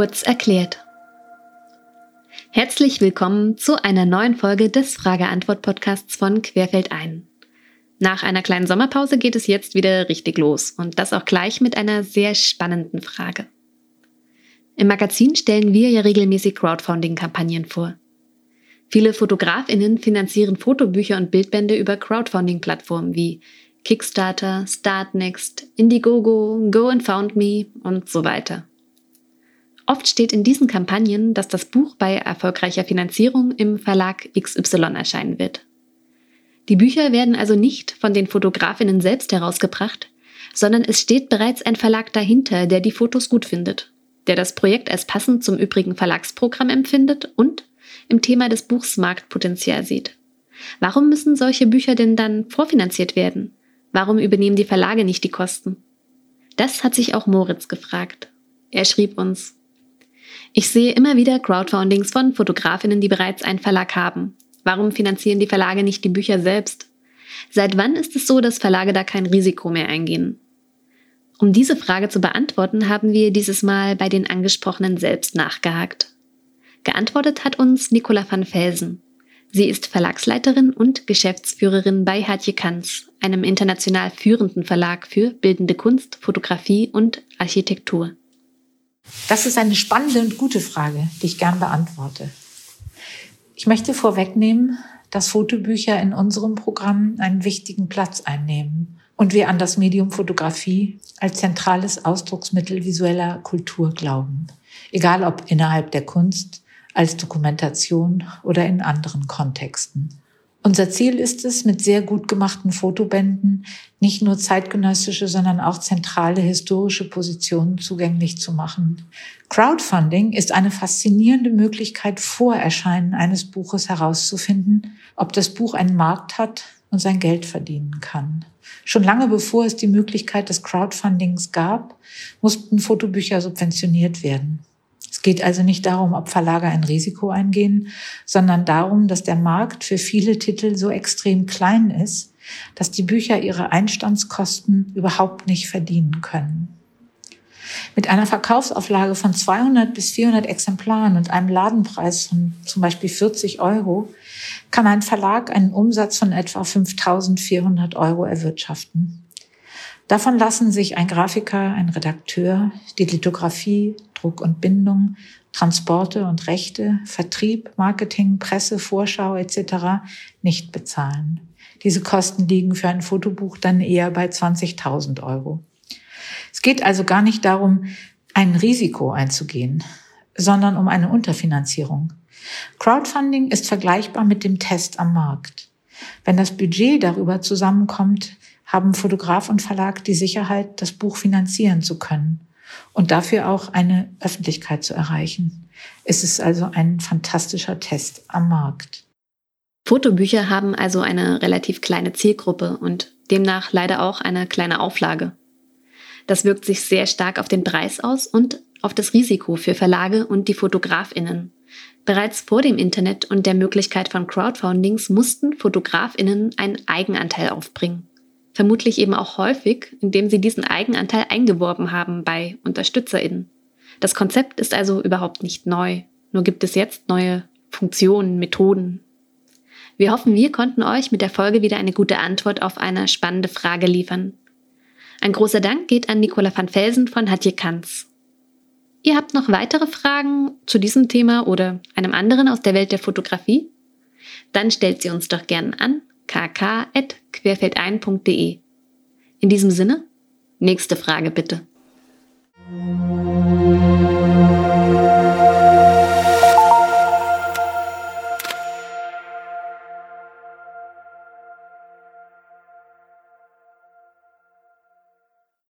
Kurz erklärt. Herzlich willkommen zu einer neuen Folge des Frage-Antwort-Podcasts von Querfeld ein. Nach einer kleinen Sommerpause geht es jetzt wieder richtig los und das auch gleich mit einer sehr spannenden Frage. Im Magazin stellen wir ja regelmäßig Crowdfunding-Kampagnen vor. Viele Fotografinnen finanzieren Fotobücher und Bildbände über Crowdfunding-Plattformen wie Kickstarter, Startnext, Indiegogo, Go and Found Me und so weiter. Oft steht in diesen Kampagnen, dass das Buch bei erfolgreicher Finanzierung im Verlag XY erscheinen wird. Die Bücher werden also nicht von den Fotografinnen selbst herausgebracht, sondern es steht bereits ein Verlag dahinter, der die Fotos gut findet, der das Projekt als passend zum übrigen Verlagsprogramm empfindet und im Thema des Buchs Marktpotenzial sieht. Warum müssen solche Bücher denn dann vorfinanziert werden? Warum übernehmen die Verlage nicht die Kosten? Das hat sich auch Moritz gefragt. Er schrieb uns, ich sehe immer wieder Crowdfundings von Fotografinnen, die bereits einen Verlag haben. Warum finanzieren die Verlage nicht die Bücher selbst? Seit wann ist es so, dass Verlage da kein Risiko mehr eingehen? Um diese Frage zu beantworten, haben wir dieses Mal bei den Angesprochenen selbst nachgehakt. Geantwortet hat uns Nicola van Felsen. Sie ist Verlagsleiterin und Geschäftsführerin bei Hartje Kanz, einem international führenden Verlag für bildende Kunst, Fotografie und Architektur. Das ist eine spannende und gute Frage, die ich gern beantworte. Ich möchte vorwegnehmen, dass Fotobücher in unserem Programm einen wichtigen Platz einnehmen und wir an das Medium Fotografie als zentrales Ausdrucksmittel visueller Kultur glauben, egal ob innerhalb der Kunst, als Dokumentation oder in anderen Kontexten. Unser Ziel ist es, mit sehr gut gemachten Fotobänden nicht nur zeitgenössische, sondern auch zentrale historische Positionen zugänglich zu machen. Crowdfunding ist eine faszinierende Möglichkeit, vor Erscheinen eines Buches herauszufinden, ob das Buch einen Markt hat und sein Geld verdienen kann. Schon lange bevor es die Möglichkeit des Crowdfundings gab, mussten Fotobücher subventioniert werden. Es geht also nicht darum, ob Verlage ein Risiko eingehen, sondern darum, dass der Markt für viele Titel so extrem klein ist, dass die Bücher ihre Einstandskosten überhaupt nicht verdienen können. Mit einer Verkaufsauflage von 200 bis 400 Exemplaren und einem Ladenpreis von zum Beispiel 40 Euro kann ein Verlag einen Umsatz von etwa 5400 Euro erwirtschaften. Davon lassen sich ein Grafiker, ein Redakteur, die Lithografie, Druck und Bindung, Transporte und Rechte, Vertrieb, Marketing, Presse, Vorschau etc. nicht bezahlen. Diese Kosten liegen für ein Fotobuch dann eher bei 20.000 Euro. Es geht also gar nicht darum, ein Risiko einzugehen, sondern um eine Unterfinanzierung. Crowdfunding ist vergleichbar mit dem Test am Markt. Wenn das Budget darüber zusammenkommt, haben Fotograf und Verlag die Sicherheit, das Buch finanzieren zu können und dafür auch eine Öffentlichkeit zu erreichen. Es ist also ein fantastischer Test am Markt. Fotobücher haben also eine relativ kleine Zielgruppe und demnach leider auch eine kleine Auflage. Das wirkt sich sehr stark auf den Preis aus und auf das Risiko für Verlage und die Fotografinnen. Bereits vor dem Internet und der Möglichkeit von Crowdfundings mussten Fotografinnen einen Eigenanteil aufbringen vermutlich eben auch häufig, indem sie diesen Eigenanteil eingeworben haben bei UnterstützerInnen. Das Konzept ist also überhaupt nicht neu, nur gibt es jetzt neue Funktionen, Methoden. Wir hoffen, wir konnten euch mit der Folge wieder eine gute Antwort auf eine spannende Frage liefern. Ein großer Dank geht an Nicola van Felsen von Hatje Kanz. Ihr habt noch weitere Fragen zu diesem Thema oder einem anderen aus der Welt der Fotografie? Dann stellt sie uns doch gern an kk.querfeldein.de. In diesem Sinne, nächste Frage bitte.